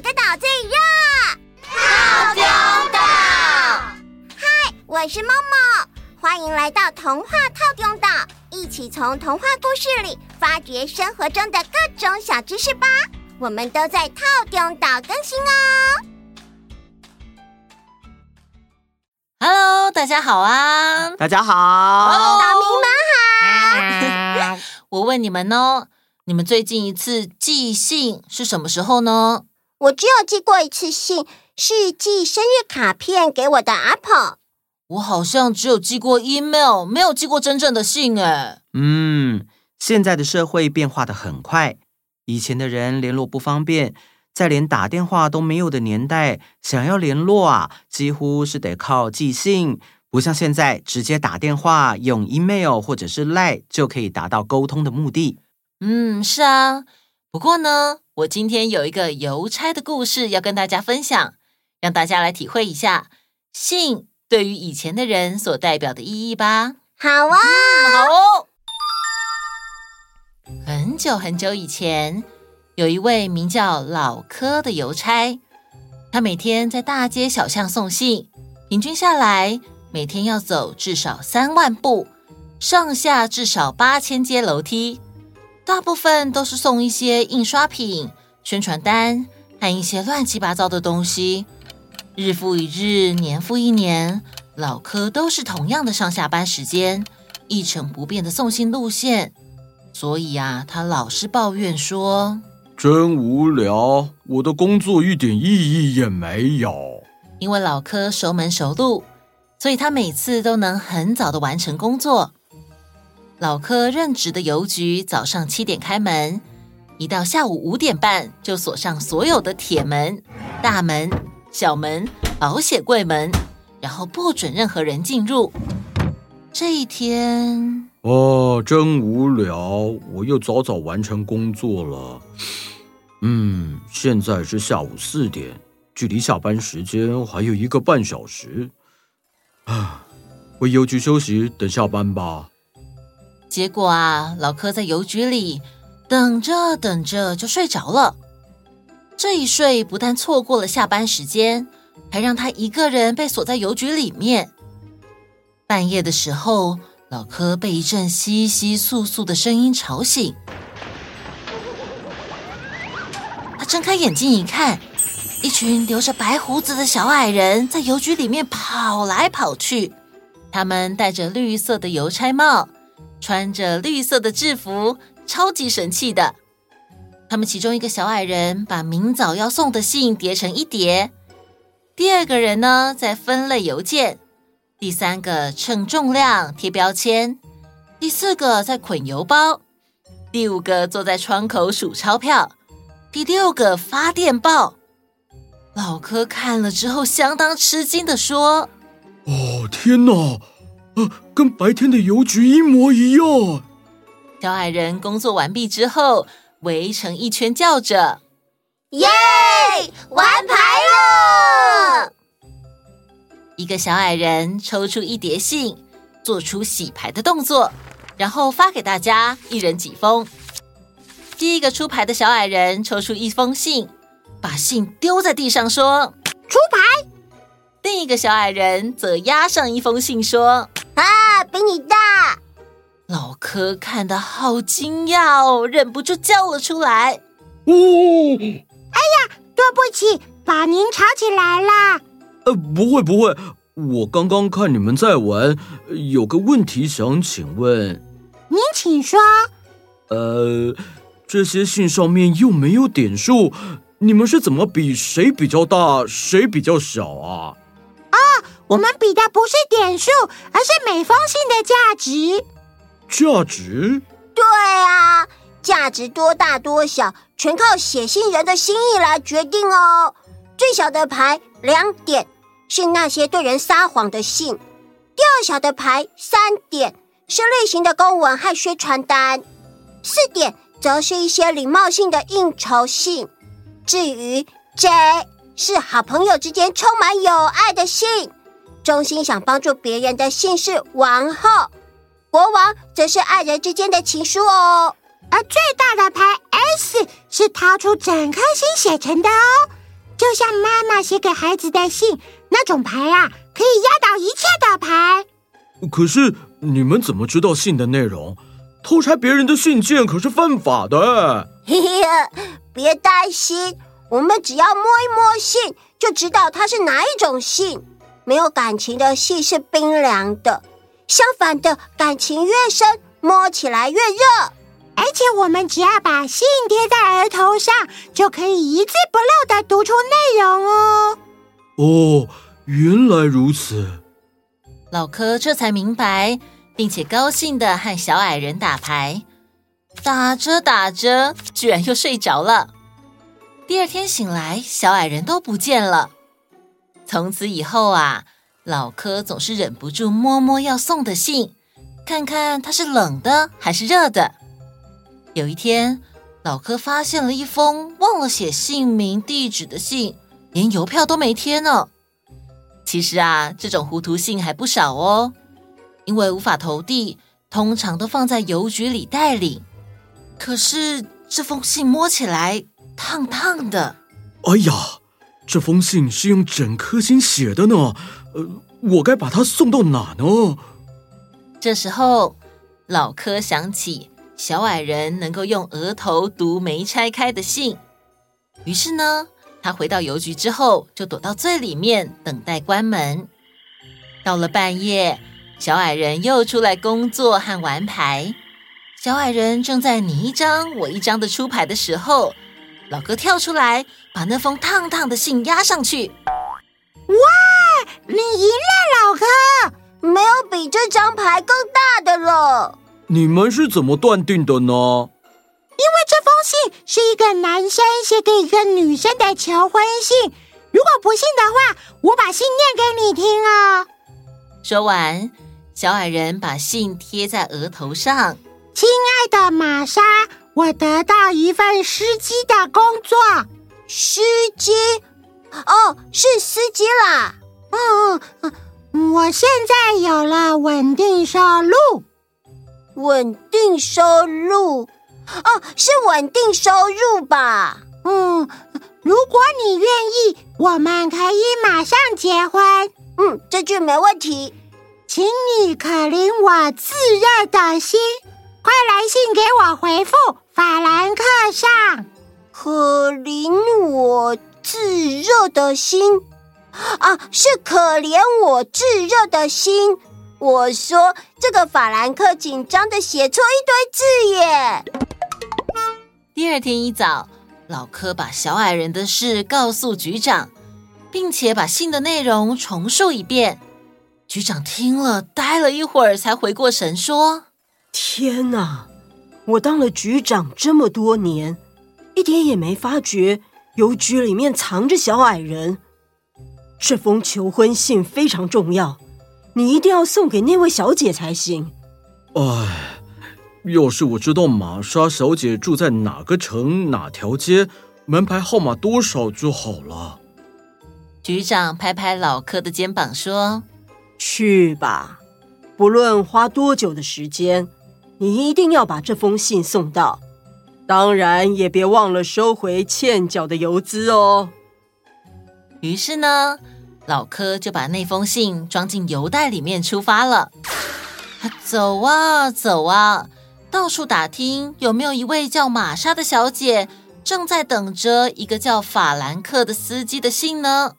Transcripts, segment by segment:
哪个岛最热？套丁岛。嗨，我是梦梦，欢迎来到童话套丁岛，一起从童话故事里发掘生活中的各种小知识吧。我们都在套丁岛更新哦。Hello，大家好啊！大家好，岛民们好。我问你们哦。你们最近一次寄信是什么时候呢？我只有寄过一次信，是寄生日卡片给我的 Apple。我好像只有寄过 email，没有寄过真正的信诶。嗯，现在的社会变化的很快，以前的人联络不方便，在连打电话都没有的年代，想要联络啊，几乎是得靠寄信，不像现在直接打电话，用 email 或者是 Line 就可以达到沟通的目的。嗯，是啊。不过呢，我今天有一个邮差的故事要跟大家分享，让大家来体会一下信对于以前的人所代表的意义吧。好啊，嗯，好哦。很久很久以前，有一位名叫老柯的邮差，他每天在大街小巷送信，平均下来每天要走至少三万步，上下至少八千阶楼梯。大部分都是送一些印刷品、宣传单和一些乱七八糟的东西。日复一日，年复一年，老柯都是同样的上下班时间，一成不变的送信路线。所以啊，他老是抱怨说：“真无聊，我的工作一点意义也没有。”因为老柯熟门熟路，所以他每次都能很早的完成工作。老柯任职的邮局早上七点开门，一到下午五点半就锁上所有的铁门、大门、小门、保险柜门，然后不准任何人进入。这一天，哦，真无聊，我又早早完成工作了。嗯，现在是下午四点，距离下班时间还有一个半小时。啊，回邮局休息，等下班吧。结果啊，老柯在邮局里等着等着就睡着了。这一睡不但错过了下班时间，还让他一个人被锁在邮局里面。半夜的时候，老柯被一阵窸窸窣窣的声音吵醒。他睁开眼睛一看，一群留着白胡子的小矮人在邮局里面跑来跑去，他们戴着绿色的邮差帽。穿着绿色的制服，超级神气的。他们其中一个小矮人把明早要送的信叠成一叠，第二个人呢在分类邮件，第三个称重量贴标签，第四个在捆邮包，第五个坐在窗口数钞票，第六个发电报。老柯看了之后，相当吃惊地说：“哦，天哪！”跟白天的邮局一模一样。小矮人工作完毕之后，围成一圈叫着：“耶！玩牌了！”一个小矮人抽出一叠信，做出洗牌的动作，然后发给大家，一人几封。第一个出牌的小矮人抽出一封信，把信丢在地上，说：“出牌。”另一个小矮人则压上一封信，说。啊，比你大！老柯看得好惊讶哦，忍不住叫了出来。哦，哎呀，对不起，把您吵起来了。呃，不会不会，我刚刚看你们在玩，有个问题想请问。您请说。呃，这些信上面又没有点数，你们是怎么比谁比较大，谁比较小啊？我们比的不是点数，而是每封信的价值。价值？对啊，价值多大多小，全靠写信人的心意来决定哦。最小的牌两点，是那些对人撒谎的信；第二小的牌三点，是例行的公文和宣传单；四点，则是一些礼貌性的应酬信。至于 J，是好朋友之间充满友爱的信。衷心想帮助别人的信是王后，国王则是爱人之间的情书哦。而最大的牌 S 是掏出整颗心写成的哦，就像妈妈写给孩子的信那种牌啊，可以压倒一切的牌。可是你们怎么知道信的内容？偷拆别人的信件可是犯法的。嘿嘿，别担心，我们只要摸一摸信，就知道它是哪一种信。没有感情的戏是冰凉的，相反的，感情越深，摸起来越热。而且我们只要把信贴在额头上，就可以一字不漏的读出内容哦。哦，原来如此。老柯这才明白，并且高兴的和小矮人打牌，打着打着，居然又睡着了。第二天醒来，小矮人都不见了。从此以后啊，老柯总是忍不住摸摸要送的信，看看它是冷的还是热的。有一天，老柯发现了一封忘了写姓名、地址的信，连邮票都没贴呢。其实啊，这种糊涂信还不少哦，因为无法投递，通常都放在邮局里代领。可是这封信摸起来烫烫的。哎呀，这封信是用整颗心写的呢，呃，我该把它送到哪呢？这时候，老柯想起。小矮人能够用额头读没拆开的信，于是呢，他回到邮局之后，就躲到最里面等待关门。到了半夜，小矮人又出来工作和玩牌。小矮人正在你一张我一张的出牌的时候，老哥跳出来，把那封烫烫的信压上去。哇，你赢了，老哥！没有比这张牌更大的了。你们是怎么断定的呢？因为这封信是一个男生写给一个女生的求婚信。如果不信的话，我把信念给你听啊、哦。说完，小矮人把信贴在额头上。亲爱的玛莎，我得到一份司机的工作。司机？哦，是司机啦。嗯嗯嗯，我现在有了稳定收入。稳定收入，哦，是稳定收入吧？嗯，如果你愿意，我们可以马上结婚。嗯，这句没问题。请你可怜我炙热的心，快来信给我回复法兰克上。可怜我炙热的心啊，是可怜我炙热的心。我说这个法兰克紧张的写错一堆字耶。第二天一早，老柯把小矮人的事告诉局长，并且把信的内容重述一遍。局长听了，呆了一会儿，才回过神说：“天哪！我当了局长这么多年，一点也没发觉邮局里面藏着小矮人。这封求婚信非常重要。”你一定要送给那位小姐才行。哎，要是我知道玛莎小姐住在哪个城哪条街，门牌号码多少就好了。局长拍拍老柯的肩膀说：“去吧，不论花多久的时间，你一定要把这封信送到。当然，也别忘了收回欠缴的邮资哦。”于是呢。老柯就把那封信装进邮袋里面，出发了。他走啊走啊，到处打听有没有一位叫玛莎的小姐正在等着一个叫法兰克的司机的信呢。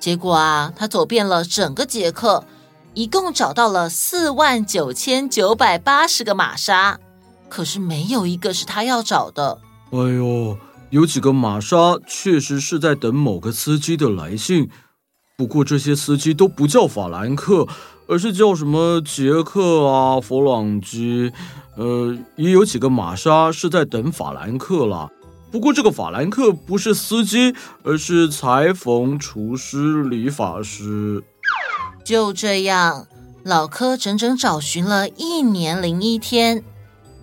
结果啊，他走遍了整个捷克，一共找到了四万九千九百八十个玛莎，可是没有一个是他要找的。哎呦！有几个玛莎确实是在等某个司机的来信，不过这些司机都不叫法兰克，而是叫什么杰克啊、弗朗基。呃，也有几个玛莎是在等法兰克啦，不过这个法兰克不是司机，而是裁缝、厨师、理发师。就这样，老柯整整找寻了一年零一天，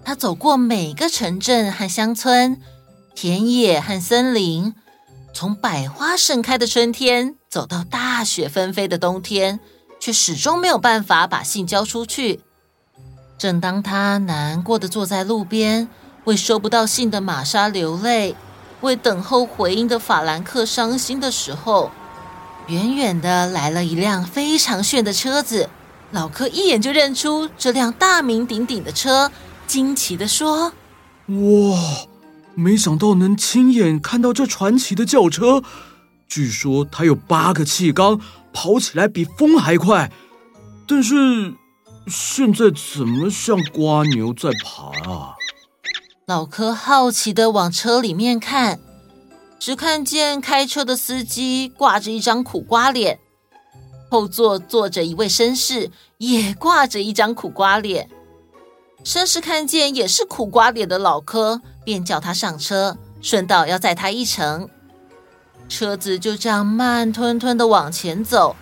他走过每个城镇和乡村。田野和森林，从百花盛开的春天走到大雪纷飞的冬天，却始终没有办法把信交出去。正当他难过的坐在路边，为收不到信的玛莎流泪，为等候回音的法兰克伤心的时候，远远的来了一辆非常炫的车子。老柯一眼就认出这辆大名鼎鼎的车，惊奇的说：“哇，没想到能亲眼看到这传奇的轿车。据说它有八个气缸，跑起来比风还快。但是现在怎么像瓜牛在爬啊？”老柯好奇的往车里面看，只看见开车的司机挂着一张苦瓜脸。后座坐着一位绅士，也挂着一张苦瓜脸。绅士看见也是苦瓜脸的老柯，便叫他上车，顺道要载他一程。车子就这样慢吞吞的往前走。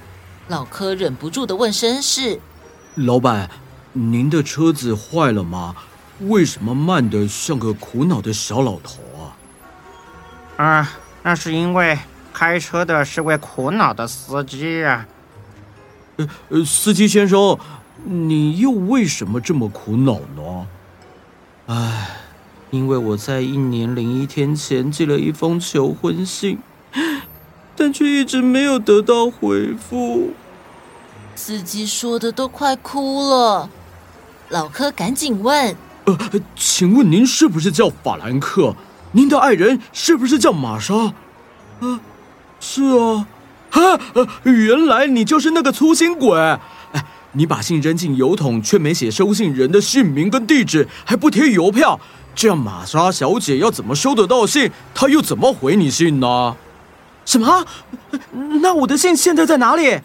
老柯忍不住的问绅士：“老板，您的车子坏了吗？为什么慢得像个苦恼的小老头啊？”啊，那是因为开车的是位苦恼的司机啊。呃呃，司机先生，你又为什么这么苦恼呢？唉，因为我在一年零一天前寄了一封求婚信，但却一直没有得到回复。司机说的都快哭了，老柯赶紧问：“呃，请问您是不是叫法兰克？您的爱人是不是叫玛莎？”“啊，是啊。”哈，原来你就是那个粗心鬼！哎，你把信扔进邮筒，却没写收信人的姓名跟地址，还不贴邮票，这样玛莎小姐要怎么收得到信？她又怎么回你信呢？什么？那我的信现在在哪里？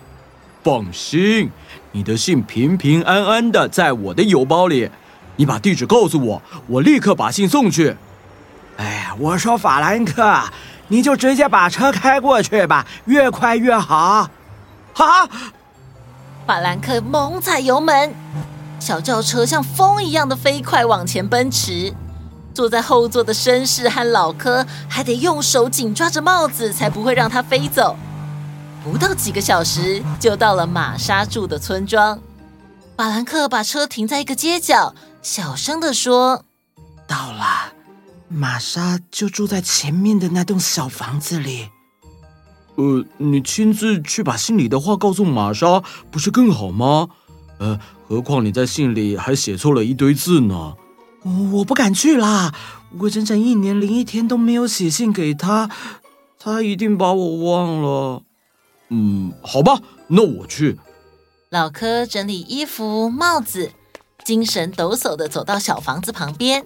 放心，你的信平平安安的在我的邮包里。你把地址告诉我，我立刻把信送去。哎呀，我说法兰克。你就直接把车开过去吧，越快越好。好，法兰克猛踩油门，小轿车像风一样的飞快往前奔驰。坐在后座的绅士和老科还得用手紧抓着帽子，才不会让它飞走。不到几个小时，就到了玛莎住的村庄。法兰克把车停在一个街角，小声地说：“到了。”玛莎就住在前面的那栋小房子里。呃，你亲自去把信里的话告诉玛莎，不是更好吗？呃，何况你在信里还写错了一堆字呢。我不敢去啦，我整整一年零一天都没有写信给他，他一定把我忘了。嗯，好吧，那我去。老柯整理衣服、帽子，精神抖擞的走到小房子旁边。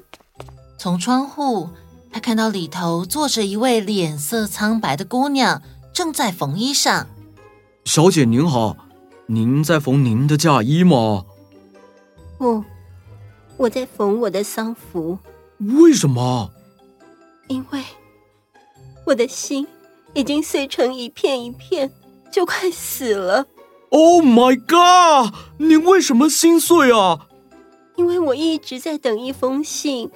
从窗户，他看到里头坐着一位脸色苍白的姑娘，正在缝衣裳。小姐您好，您在缝您的嫁衣吗？哦，我在缝我的丧服。为什么？因为我的心已经碎成一片一片，就快死了。Oh my god！您为什么心碎啊？因为我一直在等一封信。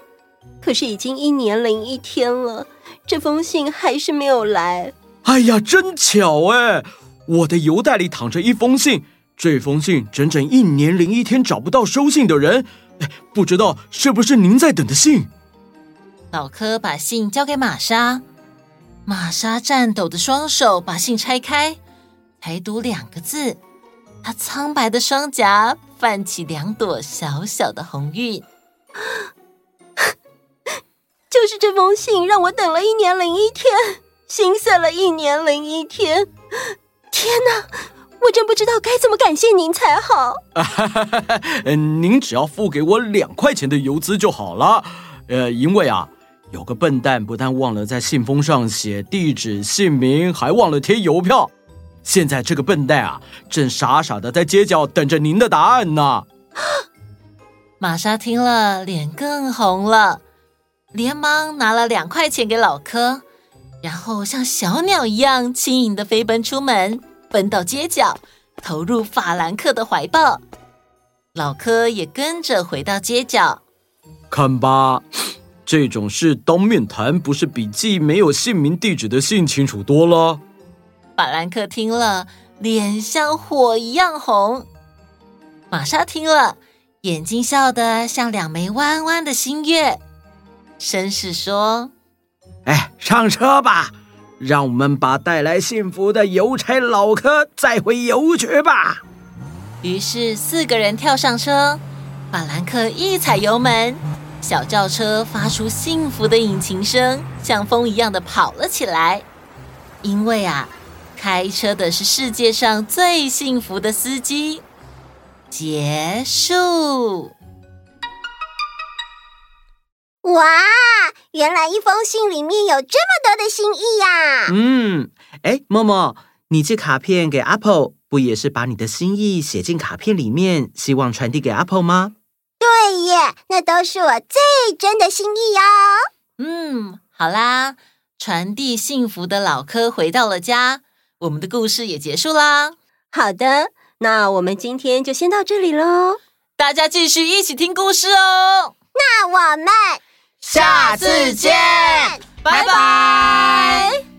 可是已经一年零一天了，这封信还是没有来。哎呀，真巧哎！我的邮袋里躺着一封信，这封信整整一年零一天找不到收信的人，哎，不知道是不是您在等的信？老柯把信交给玛莎，玛莎颤抖的双手把信拆开，才读两个字，她苍白的双颊泛起两朵小小的红晕。就是这封信让我等了一年零一天，心碎了一年零一天。天哪，我真不知道该怎么感谢您才好。您只要付给我两块钱的邮资就好了。呃，因为啊，有个笨蛋不但忘了在信封上写地址、姓名，还忘了贴邮票。现在这个笨蛋啊，正傻傻的在街角等着您的答案呢。玛莎听了，脸更红了。连忙拿了两块钱给老柯，然后像小鸟一样轻盈的飞奔出门，奔到街角，投入法兰克的怀抱。老柯也跟着回到街角。看吧，这种事当面谈不是比寄没有姓名地址的信清楚多了？法兰克听了，脸像火一样红。玛莎听了，眼睛笑得像两枚弯弯的新月。绅士说：“哎，上车吧，让我们把带来幸福的邮差老柯载回邮局吧。于是四个人跳上车，法兰克一踩油门，小轿车发出幸福的引擎声，像风一样的跑了起来。因为啊，开车的是世界上最幸福的司机。结束。哇，原来一封信里面有这么多的心意呀！嗯，哎，默默，你寄卡片给 Apple，不也是把你的心意写进卡片里面，希望传递给 Apple 吗？对耶，那都是我最真的心意哦。嗯，好啦，传递幸福的老柯回到了家，我们的故事也结束啦。好的，那我们今天就先到这里喽，大家继续一起听故事哦。那我们。下次见拜拜。